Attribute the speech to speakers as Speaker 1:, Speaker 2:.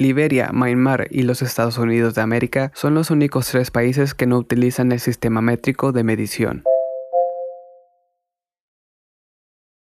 Speaker 1: Liberia, Myanmar y los Estados Unidos de América son los únicos tres países que no utilizan el sistema métrico de medición.